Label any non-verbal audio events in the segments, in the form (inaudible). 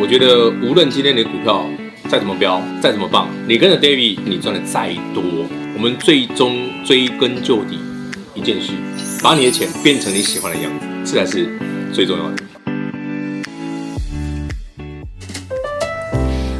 我觉得无论今天你的股票再怎么飙，再怎么棒，你跟着 David，你赚的再多，我们最终追根究底一件事，把你的钱变成你喜欢的样子，这才是最重要的。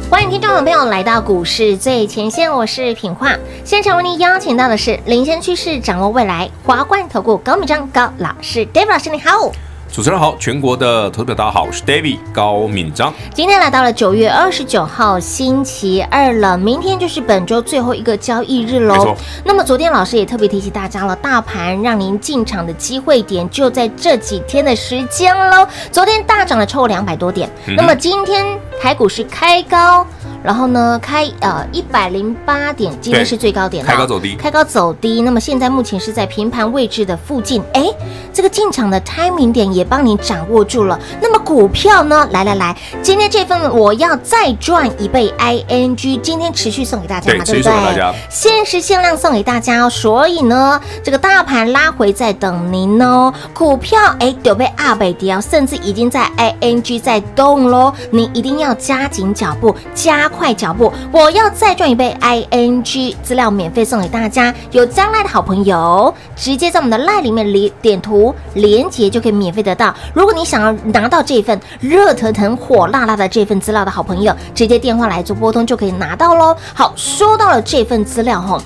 欢迎听众朋友来到股市最前线，我是品化。现场为您邀请到的是领先趋势、掌握未来华冠投顾高敏章高老师，David 老师你好。主持人好，全国的投资者大家好，我是 David 高敏章。今天来到了九月二十九号星期二了，明天就是本周最后一个交易日喽。那么昨天老师也特别提醒大家了，大盘让您进场的机会点就在这几天的时间喽。昨天大涨了超过两百多点，嗯、那么今天台股是开高。然后呢，开呃一百零八点，今天是最高点，开高走低，开高走低。那么现在目前是在平盘位置的附近，哎，这个进场的 timing 点也帮你掌握住了。那么股票呢？来来来，今天这份我要再赚一倍 ING，今天持续送给大家嘛，对，对不对？限时限量送给大家哦。所以呢，这个大盘拉回在等您哦。股票哎，有被二倍跌，甚至已经在 ING 在动喽。你一定要加紧脚步，加。快脚步！我要再赚一倍 ING 资料免费送给大家，有将来的好朋友，直接在我们的 LINE 里面里点图连接就可以免费得到。如果你想要拿到这份热腾腾、火辣辣的这份资料的好朋友，直接电话来做拨通就可以拿到喽。好，说到了这份资料哈，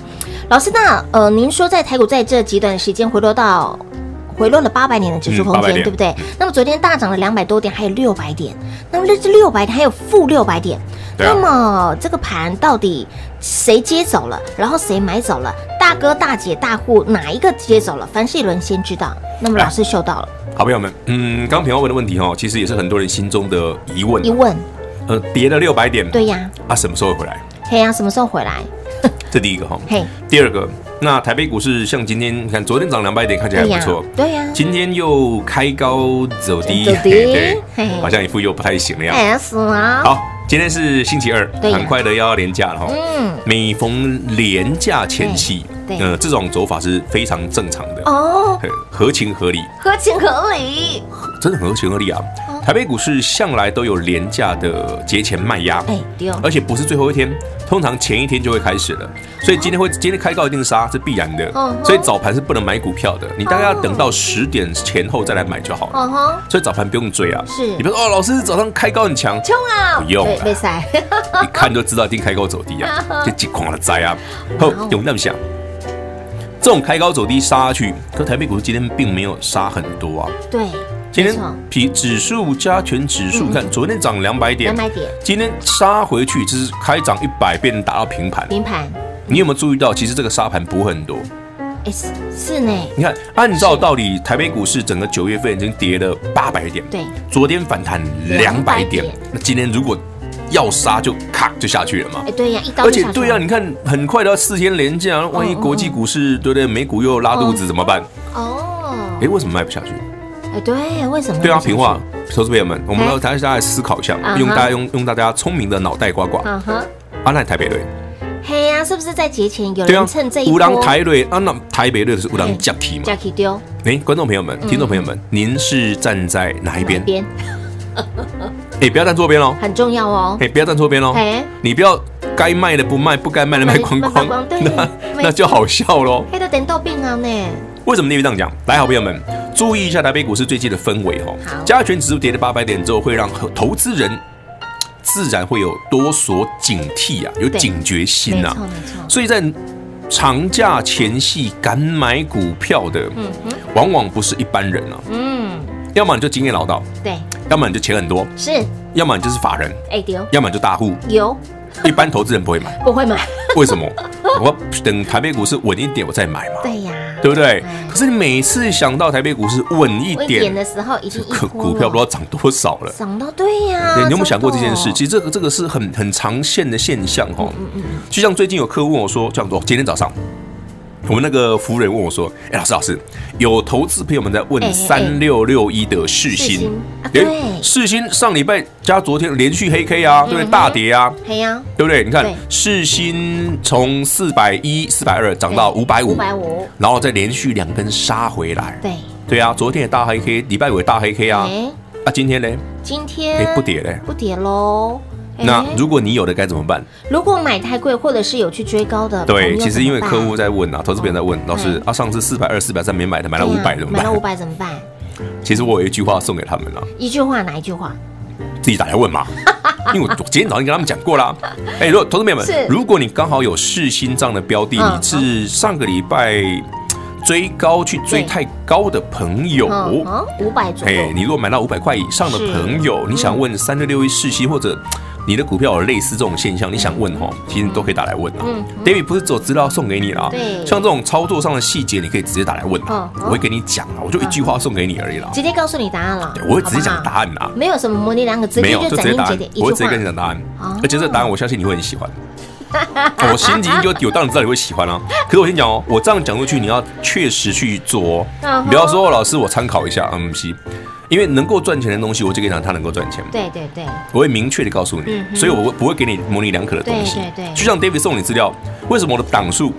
老师那呃，您说在台股在这极短的时间回落到。回落了八百点的指数空间，嗯、对不对？那么昨天大涨了两百多点，还有六百点。那么这六百点还有负六百点。啊、那么这个盘到底谁接走了？然后谁买走了？大哥大姐大户哪一个接走了？凡事一轮先知道。那么老师嗅到了，好朋友们，嗯，刚平安问的问题哈，其实也是很多人心中的疑问。疑问，呃，跌了六百点，对呀。啊，什么时候会回来？嘿呀、啊，什么时候回来？(laughs) 这第一个哈。嘿，第二个。那台北股市像今天，你看昨天涨两百点，看起来还不错。对呀，今天又开高走低，对，好像一副又不太行的样子。哎，是吗？好，今天是星期二，很快的要连假了哈。嗯，每逢连假前夕，呃，这种走法是非常正常的。哦，合情合理，合情合理，真的很合情合理啊。台北股市向来都有廉价的节前卖压，哎，而且不是最后一天，通常前一天就会开始了，所以今天会今天开高一定杀是必然的，所以早盘是不能买股票的，你大概要等到十点前后再来买就好了，所以早盘不用追啊，是，你比如说哦，老师早上开高很强，冲啊，不用，没塞，(laughs) 一看就知道一定开高走低啊，(laughs) 就急狂的灾啊，后有那么想，这种开高走低杀下去，可台北股市今天并没有杀很多啊，对。今天比指数加权指数，看昨天涨两百点，两百点，今天杀回去就是开涨一百，变打到平盘。平盘，你有没有注意到？其实这个杀盘不会很多。哎，是呢。你看，按照道理，台北股市整个九月份已经跌了八百点，对，昨天反弹两百点，那今天如果要杀，就咔就下去了嘛。哎，对呀，一刀。而且对呀，你看很快的四天连假，万一国际股市对不对？美股又拉肚子怎么办？哦，哎，为什么卖不下去？对，为什么？对啊，平话，投资朋友们，我们要大家来思考一下，用大家用用大家聪明的脑袋刮刮。嗯哼，阿那台北队，嘿呀，是不是在节前有人趁这一波？乌兰台瑞，阿那台北队是乌兰加提嘛？加提丢。哎，观众朋友们，听众朋友们，您是站在哪一边？边。哎，不要站错边哦，很重要哦。哎，不要站错边哦。哎，你不要该卖的不卖，不该卖的卖光光，(laughs) 那那就好笑喽。黑的等到病啊呢？为什么你会这样讲？来，好朋友们，注意一下台北股市最近的氛围哈。好，加权指数跌了八百点之后，会让投资人自然会有多所警惕啊，有警觉心呐。没错没错。所以在长假前夕敢买股票的，嗯哼，往往不是一般人啊。嗯。要么你就经验老道，对；要么你就钱很多，是；要么你就是法人，哎丢；要么就大户，有。一般投资人不会买，不会买。为什么？我等台北股市稳一点，我再买嘛。对呀，对不对？可是你每次想到台北股市稳一点的时候，已经股票不知道涨多少了。涨到对呀。你有没有想过这件事？其实这个这个是很很常见的现象哈。嗯嗯。就像最近有客户问我说，这样说，今天早上。我们那个服务人问我说：“哎，老师，老师，有投资朋友们在问三六六一的世芯，对，世新上礼拜加昨天连续黑 K 啊，对不对？大跌啊，黑呀，对不对？你看世新从四百一、四百二涨到五百五，五百五，然后再连续两根杀回来，对，对啊，昨天也大黑 K，礼拜五也大黑 K 啊。欸、啊，今天呢？今天、欸、不跌嘞，不跌喽。那如果你有的该怎么办？如果买太贵，或者是有去追高的，对，其实因为客户在问啊，投资别人在问，老师啊，上次四百二、四百三没买的，买了五百怎么办？买了五百怎么办？(laughs) 其实我有一句话送给他们了。一句话哪一句话？自己打来问嘛。(laughs) 因为我今天早上跟他们讲过啦。哎，如果投资朋友们，如果你刚好有世芯这样的标的，你是上个礼拜追高去追太高的朋友，五百左右。哎，你如果买到五百块以上的朋友，你想问三六六一世芯或者？你的股票有类似这种现象，你想问哈，其实你都可以打来问啊。David 不是只有资料送给你啦，对，像这种操作上的细节，你可以直接打来问啊，我会给你讲啊，我就一句话送给你而已啦，直接告诉你答案了。我会直接讲答案啦，没有什么模棱两可，直接就直接答案，我会直接跟你讲答案，而且这个答案我相信你会很喜欢。我心急就有，当然知道你会喜欢啊。(laughs) 可是我先讲哦，我这样讲出去，你要确实去做哦，你不要说老师我参考一下，嗯，行。因为能够赚钱的东西，我就跟你讲，它能够赚钱。对对对，我会明确的告诉你，所以我不会给你模棱两可的东西。对对对，就像 David 送你资料，为什么我的档数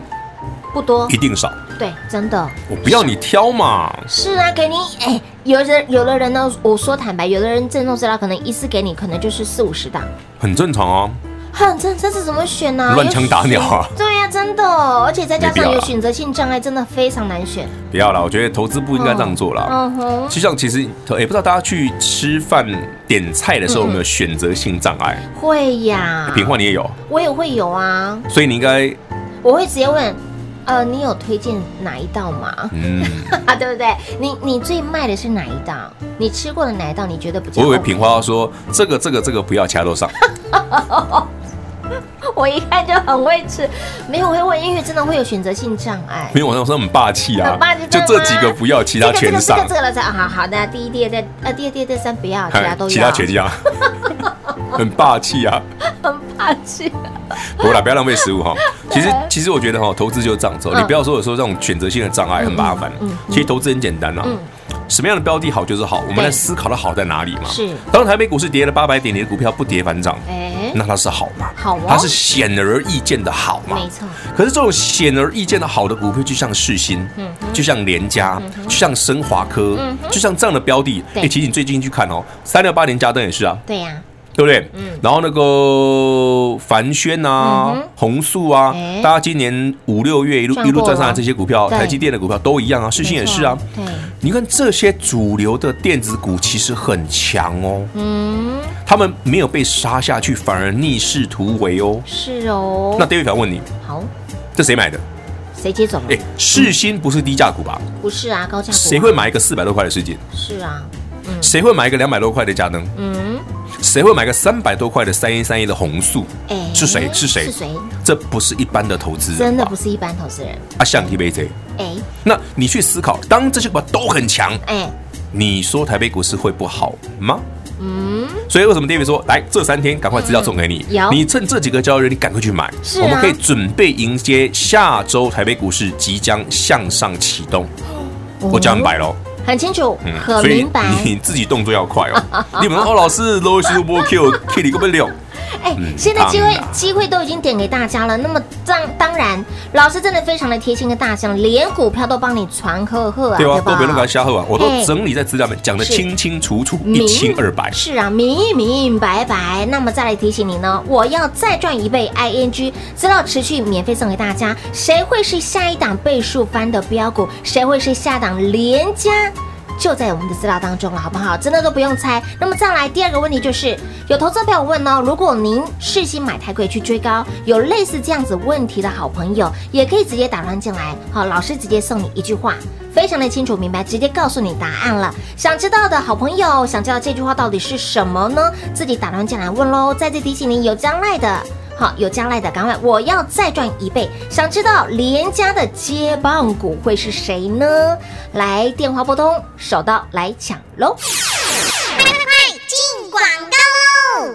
不多，一定少？对，真的。我不要你挑嘛。是啊，给你哎，有的有的人呢，我说坦白，有的人赠送资料可能一次给你，可能就是四五十档，很正常啊。哼，这这是怎么选呢？乱枪打鸟啊！对呀，真的，而且再加上有选择性障碍，真的非常难选。不要了，我觉得投资不应该这样做了。嗯哼，就像其实也不知道大家去吃饭点菜的时候有没有选择性障碍？会呀，品话你也有，我也会有啊。所以你应该，我会直接问，呃，你有推荐哪一道吗？嗯，(laughs) 对不对？你你最卖的是哪一道？你吃过的哪一道？你觉得不？我以为品花要说这个这个这个不要，其他都上。(laughs) (laughs) 我一看就很会吃，没有会问，因为真的会有选择性障碍。没有，我说很霸气啊，很霸气，就这几个不要，其他全上。这个这个这个了才好好的，第一、第二、第呃第二、第二、第三不要，其他都要。其他全要，(laughs) 很霸气啊，很霸气。不啦，不要浪费食物哈。(laughs) 其实其实我觉得哈，投资就是这样走，你不要说有时候这种选择性的障碍很麻烦。其实投资很简单呐。什么样的标的好就是好，我们来思考的好在哪里嘛？是。当台北股市跌了八百点，你的股票不跌反涨，哎，那它是好吗？好，它是显而易见的好嘛？没错。可是这种显而易见的好的股票，就像世新，嗯，就像联嘉，就像升华科，就像这样的标的，哎，其实你最近去看哦，三六八零加登也是啊，对呀。对不对？嗯，然后那个凡轩啊、红素啊，大家今年五六月一路一路赚上来这些股票，台积电的股票都一样啊，世新也是啊。对，你看这些主流的电子股其实很强哦。嗯，他们没有被杀下去，反而逆势突围哦。是哦。那 David 想问你，好，这谁买的？谁接走了？哎，世新不是低价股吧？不是啊，高价股。谁会买一个四百多块的世芯？是啊。嗯。谁会买一个两百多块的佳能？嗯。谁会买个三百多块的三一三一的红素？哎，是谁？是谁？是谁？这不是一般的投资人，真的不是一般投资人。啊，像 TBJ，哎，那你去思考，当这些股都很强，哎，你说台北股市会不好吗？嗯，所以为什么 David 说，来这三天赶快资料送给你，你趁这几个交易日，你赶快去买，我们可以准备迎接下周台北股市即将向上启动。我讲白喽。很清楚，很明白。你自己动作要快哦。你们说，哦，老师，罗西波 Q K 你根本溜。哎，现在机会机会都已经点给大家了。那么当当然，老师真的非常的贴心跟大家，连股票都帮你传呵呵啊，对吧？都别人给他瞎喝啊，我都整理在资料里面讲的清清楚楚，一清二白。是啊，明明白白。那么再来提醒你呢，我要再赚一倍，ING 资料持续免费送给大家。谁会是下一档倍数翻的标股？谁会是下档连家？就在我们的资料当中了，好不好？真的都不用猜。那么再来第二个问题就是，有投资朋友问哦，如果您世芯买太贵去追高，有类似这样子问题的好朋友，也可以直接打乱进来。好，老师直接送你一句话，非常的清楚明白，直接告诉你答案了。想知道的好朋友，想知道这句话到底是什么呢？自己打乱进来问喽。再次提醒您，有将来的。好，有将来的，赶快！我要再赚一倍。想知道连家的接棒股会是谁呢？来，电话拨通，手到来抢喽！快快快，进广告喽！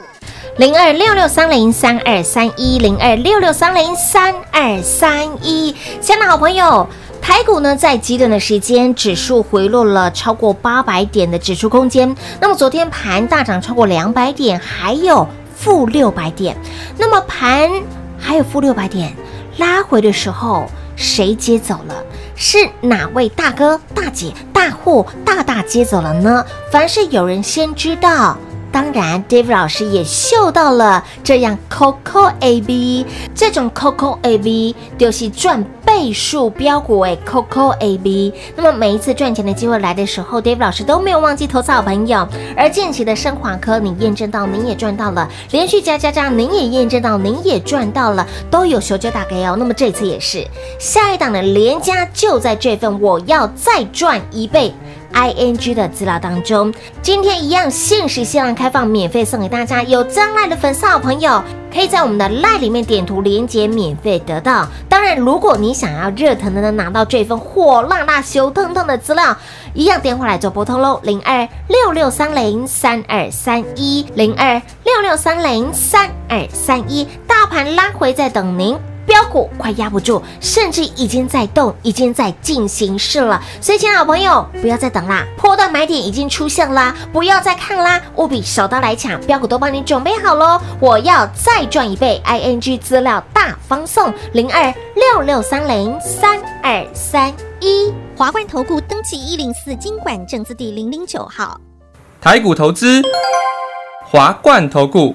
零二六六三零三二三一零二六六三零三二三一，亲爱的好朋友，台股呢在极短的时间，指数回落了超过八百点的指数空间。那么昨天盘大涨超过两百点，还有。负六百点，那么盘还有负六百点拉回的时候，谁接走了？是哪位大哥、大姐、大户、大大接走了呢？凡是有人先知道。当然，David 老师也嗅到了这样 Coco A B 这种 Coco A B 就是赚倍数标股诶，Coco A B。那么每一次赚钱的机会来的时候，David 老师都没有忘记投资好朋友。而近期的升华科，你验证到，你也赚到了；连续加加加，您也验证到，您也赚到了，都有修就大概哦。那么这次也是，下一档的连加就在这份，我要再赚一倍。Ing 的资料当中，今天一样限时限量开放，免费送给大家。有将来的粉丝好朋友，可以在我们的赖里面点图连接，免费得到。当然，如果你想要热腾腾的拿到这份火辣辣、羞腾腾的资料，一样电话来做拨通喽，零二六六三零三二三一，零二六六三零三二三一，大盘拉回在等您。标股快压不住，甚至已经在动，已经在进行式了。所以，亲爱的朋友，不要再等啦，破段买点已经出现啦，不要再看啦，务必手刀来抢，标股都帮你准备好喽。我要再赚一倍，ING 资料大方送零二六六三零三二三一，华冠投顾登记一零四金管证字第零零九号，台股投资，华冠投顾。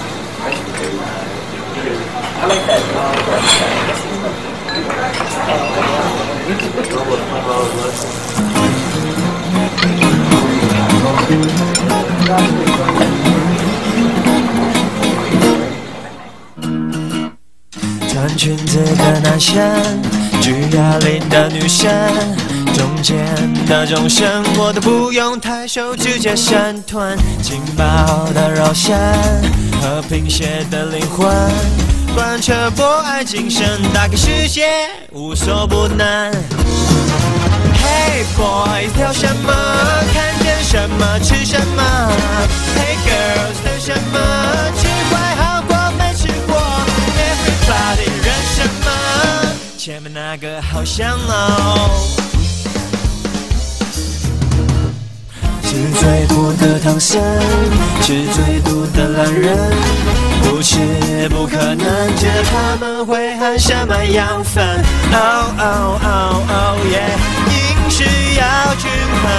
穿裙子的男生，举哑铃的女生。中间的钟声，我都不用抬手，直接闪团。劲爆的肉身，和贫血的灵魂，贯彻博爱精神，打开世界无所不能。Hey boys，挑什么？看见什么吃什么？Hey girls，等什么？吃坏好过没吃过？Everybody，认什么？前面那个好香哦。是最多的唐僧，是最毒的懒人，不吃不可能，这他们会喊什么养分？Oh oh oh oh yeah，饮食要均衡，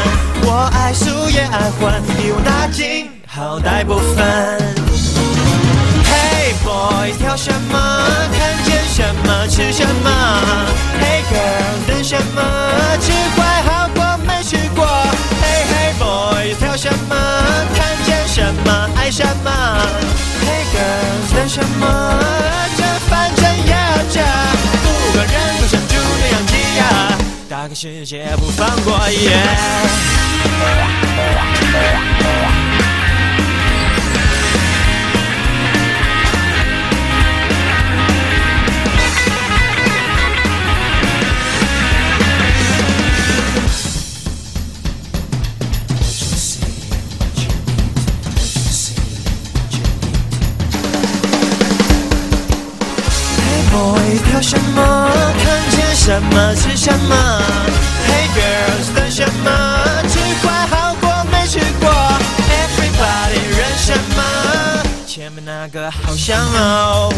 我爱素也爱荤，比我大金好歹不分。Hey boy，挑什么？看见什么吃什么什么？Hey girls，等什么？这反正压着，不管人多少，就那样挤压，大开世界不放过。Yeah 什么？吃什么？Hey girls，等什么？吃坏好过没吃过？Everybody，认什么？前面那个好香哦。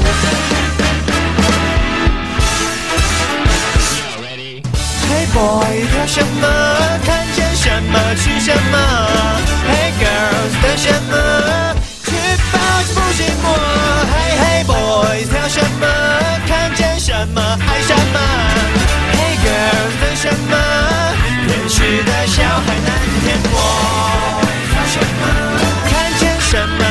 Hey boy，挑什么？看见什么？吃什么？Hey girls，等什么？吃饱就不寂寞。Hey hey boys，挑什么？看见什么爱什么什么？原始的小孩能骗我？什么？看见什么？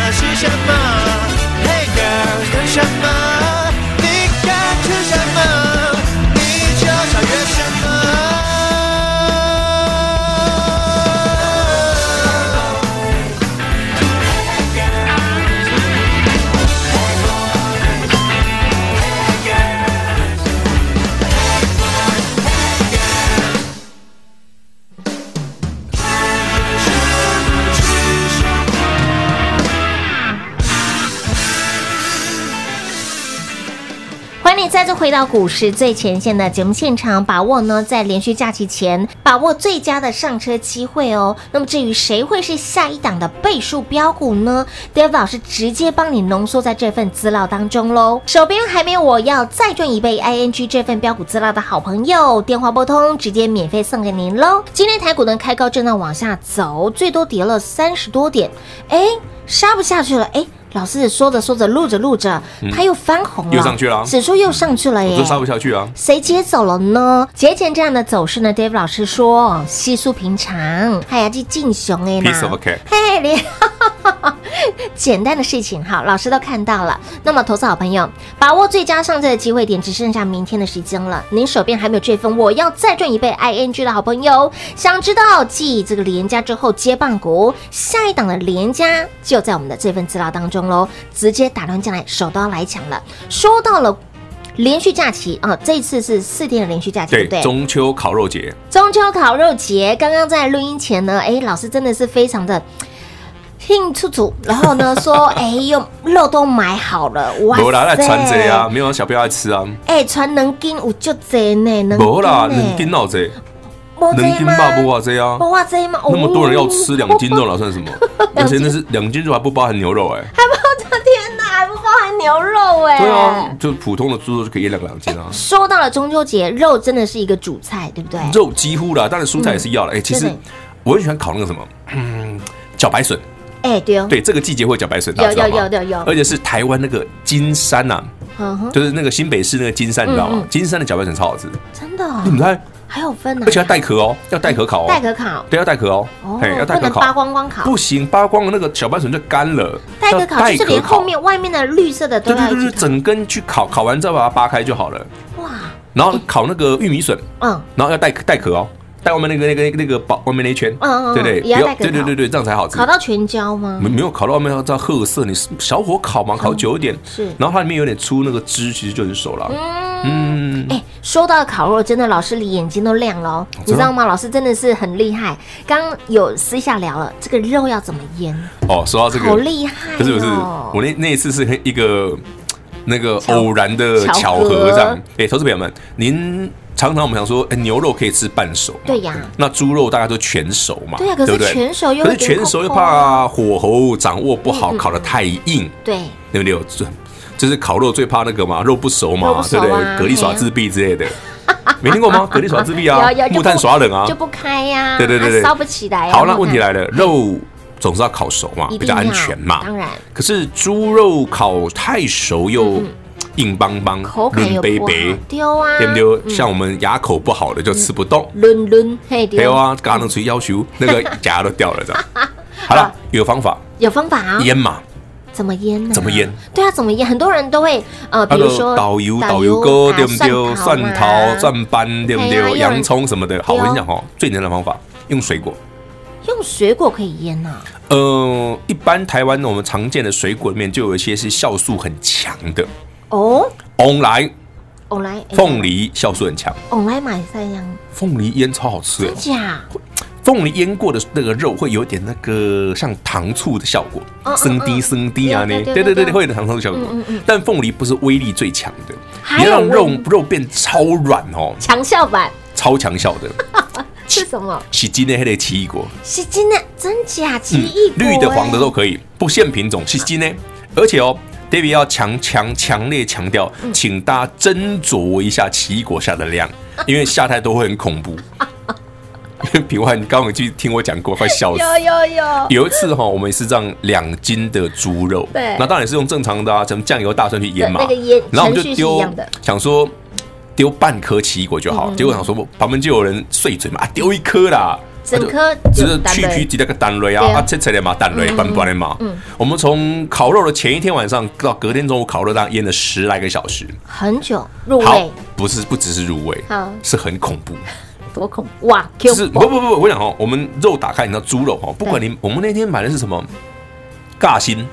再次回到股市最前线的节目现场，把握呢在连续假期前把握最佳的上车机会哦。那么至于谁会是下一档的倍数标股呢？David 老师直接帮你浓缩在这份资料当中喽。手边还没有我要再赚一倍 ING 这份标股资料的好朋友，电话拨通直接免费送给您喽。今天台股呢开高震荡往下走，最多跌了三十多点，哎，杀不下去了，哎。老师说着说着，录着录着，它又翻红了，又上去了，指数又上去了耶，都杀不下去啊！谁接走了呢？节前这样的走势呢？David 老师说稀疏平常，还要去进熊哎，Piece of cake，嘿，连 (laughs) 简单的事情哈，老师都看到了。那么，投资好朋友，把握最佳上车的机会点，只剩下明天的时间了。您手边还没有这份，我要再赚一倍 ING 的好朋友，想知道继这个连加之后接棒股下一档的连加就在我们的这份资料当中喽，直接打乱进来，手都要来抢了。说到了连续假期啊，这一次是四天的连续假期，对不对？中秋烤肉节，中秋烤肉节，刚刚在录音前呢，哎，老师真的是非常的。兴出主，然后呢说，(laughs) 哎呦，肉都买好了，哇塞！没啦，来传这啊，没有小朋友爱吃啊。哎，传能斤有就这呢，能没啦，能斤老贼，两斤吧不哇这啊，不哇这吗？那么多人要吃两斤肉，了算什么？(laughs) 而且那是两斤肉还不包含牛肉哎，还不包天哪，还不包含牛肉哎。对啊，就普通的猪肉就可以一两两斤啊。说到了中秋节，肉真的是一个主菜，对不对？肉几乎啦，当然蔬菜也是要了。哎，其实我很喜欢烤那个什么，嗯，茭白笋。哎，对哦，对，这个季节会茭白笋，有有有有有，而且是台湾那个金山呐，就是那个新北市那个金山，你知道吗？金山的茭白笋超好吃，真的。你们猜？还有分呢，而且要带壳哦，要带壳烤哦，带壳烤，对，要带壳哦，哦，要带壳烤，扒光光烤，不行，扒光了那个小半笋就干了。带壳烤就是连后面外面的绿色的都要，对对对，整根去烤，烤完之后把它扒开就好了。哇，然后烤那个玉米笋，嗯，然后要带带壳哦。带外面那个那个那个包外面那一圈，嗯嗯，对对，也要带壳，对对对对，这样才好吃。烤到全焦吗？没没有烤到外面要这样褐色，你小火烤嘛，烤久一点是。然后它里面有点出那个汁，其实就很熟了。嗯，哎，说到烤肉，真的老师你眼睛都亮了，哦你知道吗？老师真的是很厉害。刚有私下聊了，这个肉要怎么腌？哦，说到这个，好厉害，不是不是，我那那一次是一个那个偶然的巧合这样。哎，投资朋友们，您。常常我们想说，哎，牛肉可以吃半熟？对呀。那猪肉大家都全熟嘛？对呀。可是全熟又可是全熟又怕火候掌握不好，烤的太硬。对。对不对？就就是烤肉最怕那个嘛，肉不熟嘛，对不对？蛤蜊耍自闭之类的，(laughs) 没听过吗？蛤蜊耍自闭啊，木炭耍冷啊，就不开呀。对对对对，烧不起来。好，那问题来了，肉总是要烤熟嘛，比较安全嘛。当然。可是猪肉烤太熟又。硬邦邦，润杯杯，丢啊，对不对？像我们牙口不好的就吃不动，润润，嘿，对啊，刚刚吹要求那个 (laughs) 牙都掉了，这样。好了，(laughs) 有方法，有方法啊，腌嘛？怎么腌呢？怎么腌？对啊，怎么腌？很多人都会呃，比如说导游导游哥，对不对？蒜头、蒜瓣，对不对？洋葱什么的。好，我跟你讲哦，最简单的方法，用水果，用水果可以腌呐。呃，一般台湾我们常见的水果里面，就有一些是酵素很强的。哦，凤梨，凤梨，凤梨酵素很强。凤梨买三样，凤梨腌超好吃，真假？凤梨腌过的那个肉会有点那个像糖醋的效果，生滴生滴啊，那对对对对，会有点糖醋的效果。但凤梨不是威力最强的，你要让肉肉变超软哦，强效版，超强效的。(laughs) 是什么？是今天还得奇异果，是今天真假奇异果，绿的黄的都可以，不限品种，是今天，而且哦。David 要强强强烈强调，请大家斟酌一下奇异果下的量，(laughs) 因为下太多会很恐怖。因为品万，你刚刚去听我讲过，快笑死。(laughs) 有有有。有一次哈，我们是这样两斤的猪肉，对，那当然是用正常的啊，什么酱油、大蒜去腌嘛。那个腌，然后我们就丢，想说丢半颗奇异果就好。结果想说旁边就有人碎嘴嘛，啊，丢一颗啦。整颗只是去皮几那个蛋类啊，啊切切的嘛，蛋类半半的嘛。嗯，我们从烤肉的前一天晚上到隔天中午烤肉，当腌了十来个小时，很久入味。不是，不只是入味，是很恐怖。多恐怖哇！是不不不，我讲哦，我们肉打开，你知道猪肉哦，不管你我们那天买的是什么，尬心，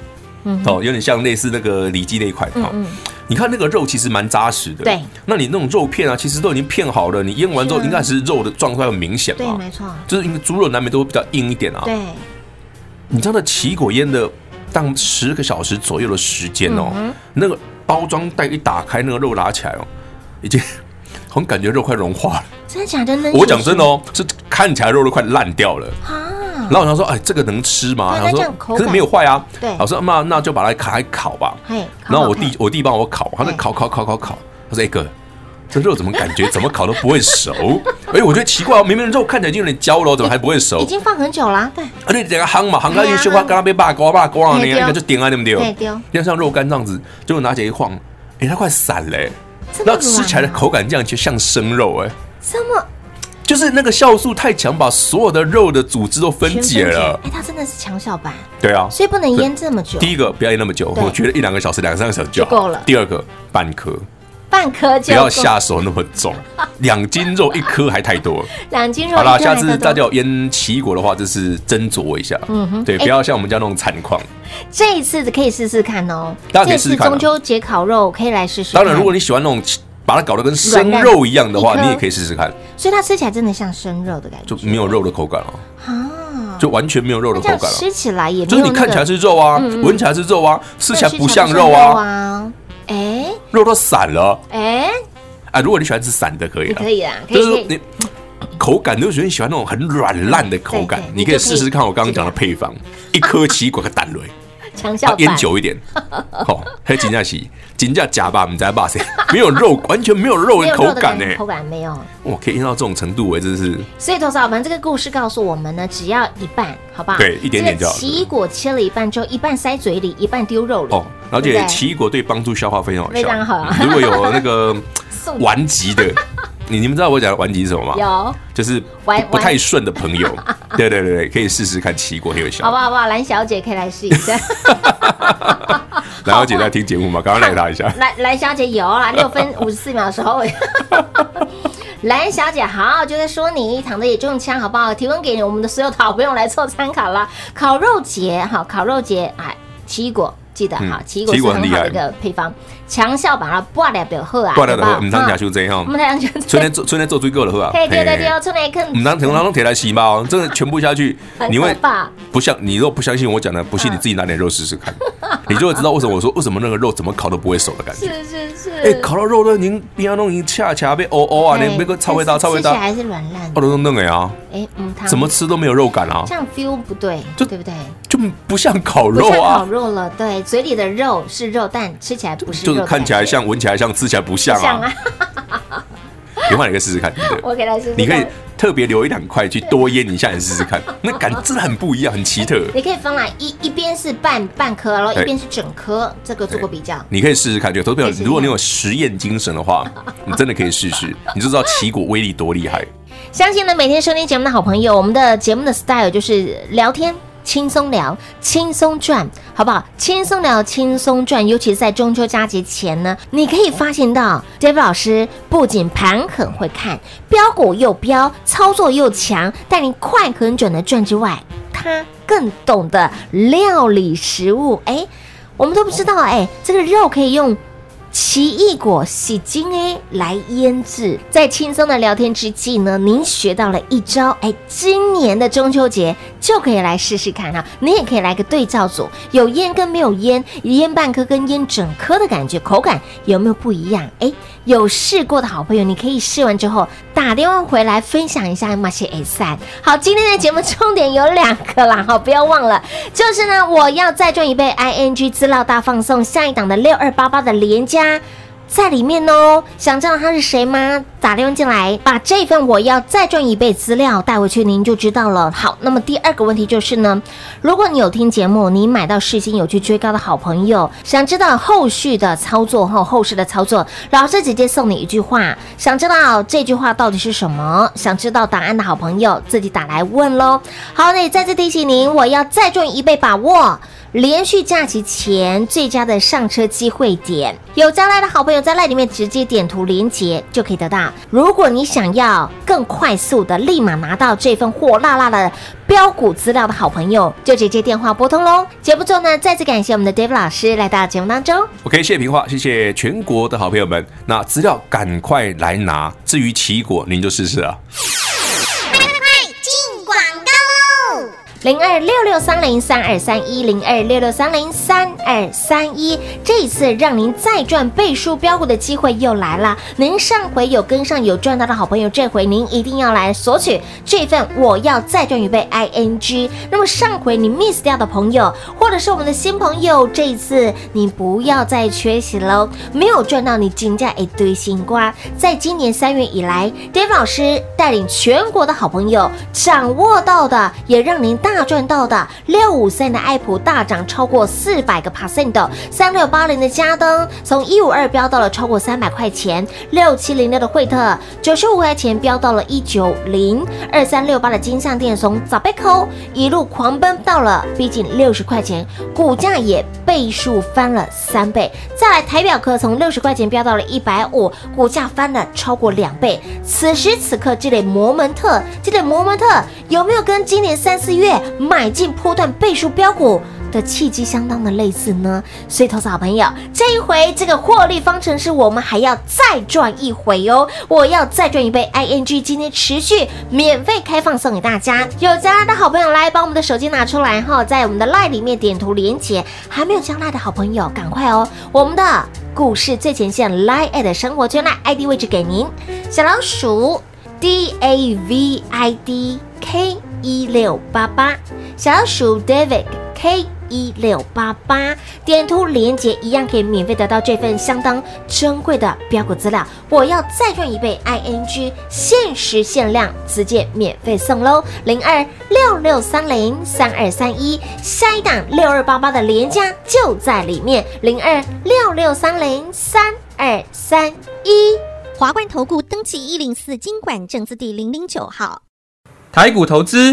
哦，有点像类似那个里脊那一块哦。你看那个肉其实蛮扎实的，对。那你那种肉片啊，其实都已经片好了，你腌完之后，应该是肉的状态很明显嘛，对，没错。就是因为猪肉难免都会比较硬一点啊。对。你知道那奇异果腌的当十个小时左右的时间哦，那个包装袋一打开，那个肉拿起来哦，已经 (laughs) 很感觉肉快融化了。真的假的？我讲真的哦，是看起来肉都快烂掉了啊。然后我想说，哎，这个能吃吗？他说，可是没有坏啊。对，老师，那那就把它开烤吧。然后我弟我弟帮我烤，他在烤烤烤烤烤。他说：“哎哥，这肉怎么感觉怎么烤都不会熟？(laughs) 哎，我觉得奇怪哦，明明肉看起来已经有点焦了，怎么还不会熟？已经放很久了。对，而且整个夯嘛，夯到一雪花，刚刚被拔光拔光了，你看就点啊，对不对？对，要像肉干这样子，结果拿起来一晃，哎，它快散了。那吃起来的口感这样就像生肉哎。这么。就是那个酵素太强，把所有的肉的组织都分解了。哎，它真的是强效版。对啊，所以不能腌这么久。第一个不要腌那么久，我觉得一两个小时、两三个小时就够了。第二个半颗，半颗就不要下手那么重，两斤肉一颗还太多。(laughs) 两斤肉。好了，下次大家有腌奇异果的话，就是斟酌一下。嗯哼，对，不要像我们家那种惨况。这一次可以试试看哦。大家可以试试看。中秋节烤肉可以来试试。当然，如果你喜欢那种。把它搞得跟生肉一样的话，你也可以试试看。所以它吃起来真的像生肉的感觉，就没有肉的口感了啊，就完全没有肉的口感了。吃起来也就是你看起来是肉啊，闻起来是肉啊，吃起来不像肉啊。哎，肉都散了。哎，啊，如果你喜欢吃散的，可以，可以啊，就是你口感，你就觉得你喜欢那种很软烂的口感，你可以试试看我刚刚讲的配方：一颗奇异果和蛋类。强效腌久一点，(laughs) 好，还有金价起，金价假吧，你在吧？谁 (laughs) 没有肉，完全没有肉的口感呢？口感没有，哇，可以腌到这种程度，哎，真是。所以，投资者们，这个故事告诉我们呢，只要一半，好不好？对，一点点就好。奇异果切了一半之后，一半塞嘴里，一半丢肉里。哦，而且奇异果对帮助消化非常好，非常好。(laughs) 如果有那个 (laughs) 顽疾的。(laughs) 你你们知道我讲的顽疾是什么吗？有，就是不太顺的朋友，对对对对，可以试试看奇异果很有效。好不好？好不好？蓝小姐可以来试一下。蓝小姐在听节目吗？刚刚赖她一下。蓝蓝小姐有啊，六分五十四秒的时候。蓝小姐好，就在说你躺着也中枪，好不好？提供给我们的所有的好朋友来做参考了。烤肉节，好，烤肉节，哎，奇异果。记得哈，奇异果是很好的一个配方，强效把它挂掉表后啊，挂掉的后，唔当假修这样，唔当假修，春天做 (laughs) 春天做最够了，好吧？对对对，春天可唔当从当中铁来洗嘛，真的全部下去，(laughs) 你会不相，你若不相信我讲的，不信你自己拿点肉试试看，你就会知道为什么我说为什么那个肉怎么烤都不会熟的感觉。是 (laughs) 是是，哎，烤到肉都已经边要弄已经恰恰被哦哦啊，连那个超味道超味道，吃起来还是软烂，哦都弄哎呀，哎嗯，怎么吃都没有肉感啊，这样 feel 不对，就对不对？就不像烤肉啊，烤肉了，对。嘴里的肉是肉，但吃起来不是肉，就是看起来像，闻起来像，吃起来不像啊。你换一个试试看，我给他试试。你可以特别留一两块去多腌一下，你试试看，(laughs) 那感真的很不一样，很奇特。你可以分来一一边是半半颗，然后一边是整颗，这个做过比较。你可以试试看，就投票。如果你有实验精神的话，(laughs) 你真的可以试试，你就知道奇异果威力多厉害。相信呢，每天收听节目的好朋友，我们的节目的 style 就是聊天。轻松聊，轻松赚，好不好？轻松聊，轻松赚。尤其是在中秋佳节前呢，你可以发现到，David 老师不仅盘很会看，标股又标，操作又强，带你快很准的赚之外，他更懂得料理食物。哎，我们都不知道，哎，这个肉可以用。奇异果洗精 A 来腌制，在轻松的聊天之际呢，您学到了一招，哎，今年的中秋节就可以来试试看哈，你也可以来个对照组，有烟跟没有烟，一烟半颗跟烟整颗的感觉，口感有没有不一样？哎，有试过的好朋友，你可以试完之后打电话回来分享一下马些 A 三。好，今天的节目重点有两个啦，好，不要忘了，就是呢，我要再赚一倍 ING 资料大放送，下一档的六二八八的连加。在里面哦。想知道他是谁吗？打电话进来，把这份我要再赚一倍资料带回去，您就知道了。好，那么第二个问题就是呢，如果你有听节目，你买到世芯有去追高的好朋友，想知道后续的操作后后市的操作，老师直接送你一句话，想知道这句话到底是什么？想知道答案的好朋友自己打来问喽。好，那也再次提醒您，我要再赚一倍，把握。连续假期前最佳的上车机会点，有加赖的好朋友在赖里面直接点图连接就可以得到。如果你想要更快速的立马拿到这份火辣辣的标股资料的好朋友，就直接电话拨通喽。节目中呢，再次感谢我们的 Dave 老师来到节目当中。OK，谢谢平话，谢谢全国的好朋友们。那资料赶快来拿，至于奇果，您就试试啊。零二六六三零三二三一零二六六三零三二三一，这一次让您再赚倍数标股的机会又来了。您上回有跟上有赚到的好朋友，这回您一定要来索取这份我要再赚一倍 ING。那么上回你 miss 掉的朋友，或者是我们的新朋友，这一次你不要再缺席喽。没有赚到你金价一堆新瓜，在今年三月以来，Dave 老师带领全国的好朋友掌握到的，也让您大。大赚到的六五三的爱普大涨超过四百个 percent，三六八零的佳登从一五二飙到了超过三百块钱，六七零六的惠特九十五块钱飙到了一九零，二三六八的金像电从早被扣一路狂奔到了逼近六十块钱，股价也倍数翻了三倍。再来台表科从六十块钱飙到了一百五，股价翻了超过两倍。此时此刻这类摩门特，这类摩门特有没有跟今年三四月？买进波段倍数标股的契机相当的类似呢，所以投资好朋友，这一回这个获利方程式我们还要再赚一回哦！我要再赚一倍 ING，今天持续免费开放送给大家，有加的好朋友来把我们的手机拿出来哈，在我们的 LINE 里面点图连接，还没有加 LINE 的好朋友赶快哦！我们的股市最前线 LINE@ at 生活圈 LINE ID 位置给您，小老鼠 D A V I D K。一六八八，小老鼠 David K 一六八八，点图连结一样可以免费得到这份相当珍贵的标股资料。我要再赚一倍 ING，限时限量，直接免费送喽！零二六六三零三二三一，下一档六二八八的连加就在里面。零二六六三零三二三一，华冠投顾登记一零四金管证字第零零九号。台股投资，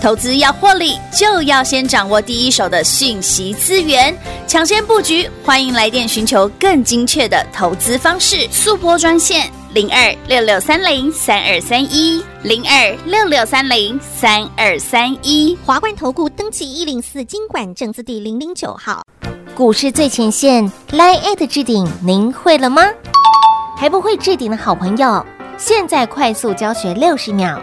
投资要获利，就要先掌握第一手的讯息资源，抢先布局。欢迎来电寻求更精确的投资方式，速拨专线。零二六六三零三二三一，零二六六三零三二三一，华冠投顾登记一零四经管证字第零零九号，股市最前线，Line@ 置顶，您会了吗？还不会置顶的好朋友，现在快速教学六十秒。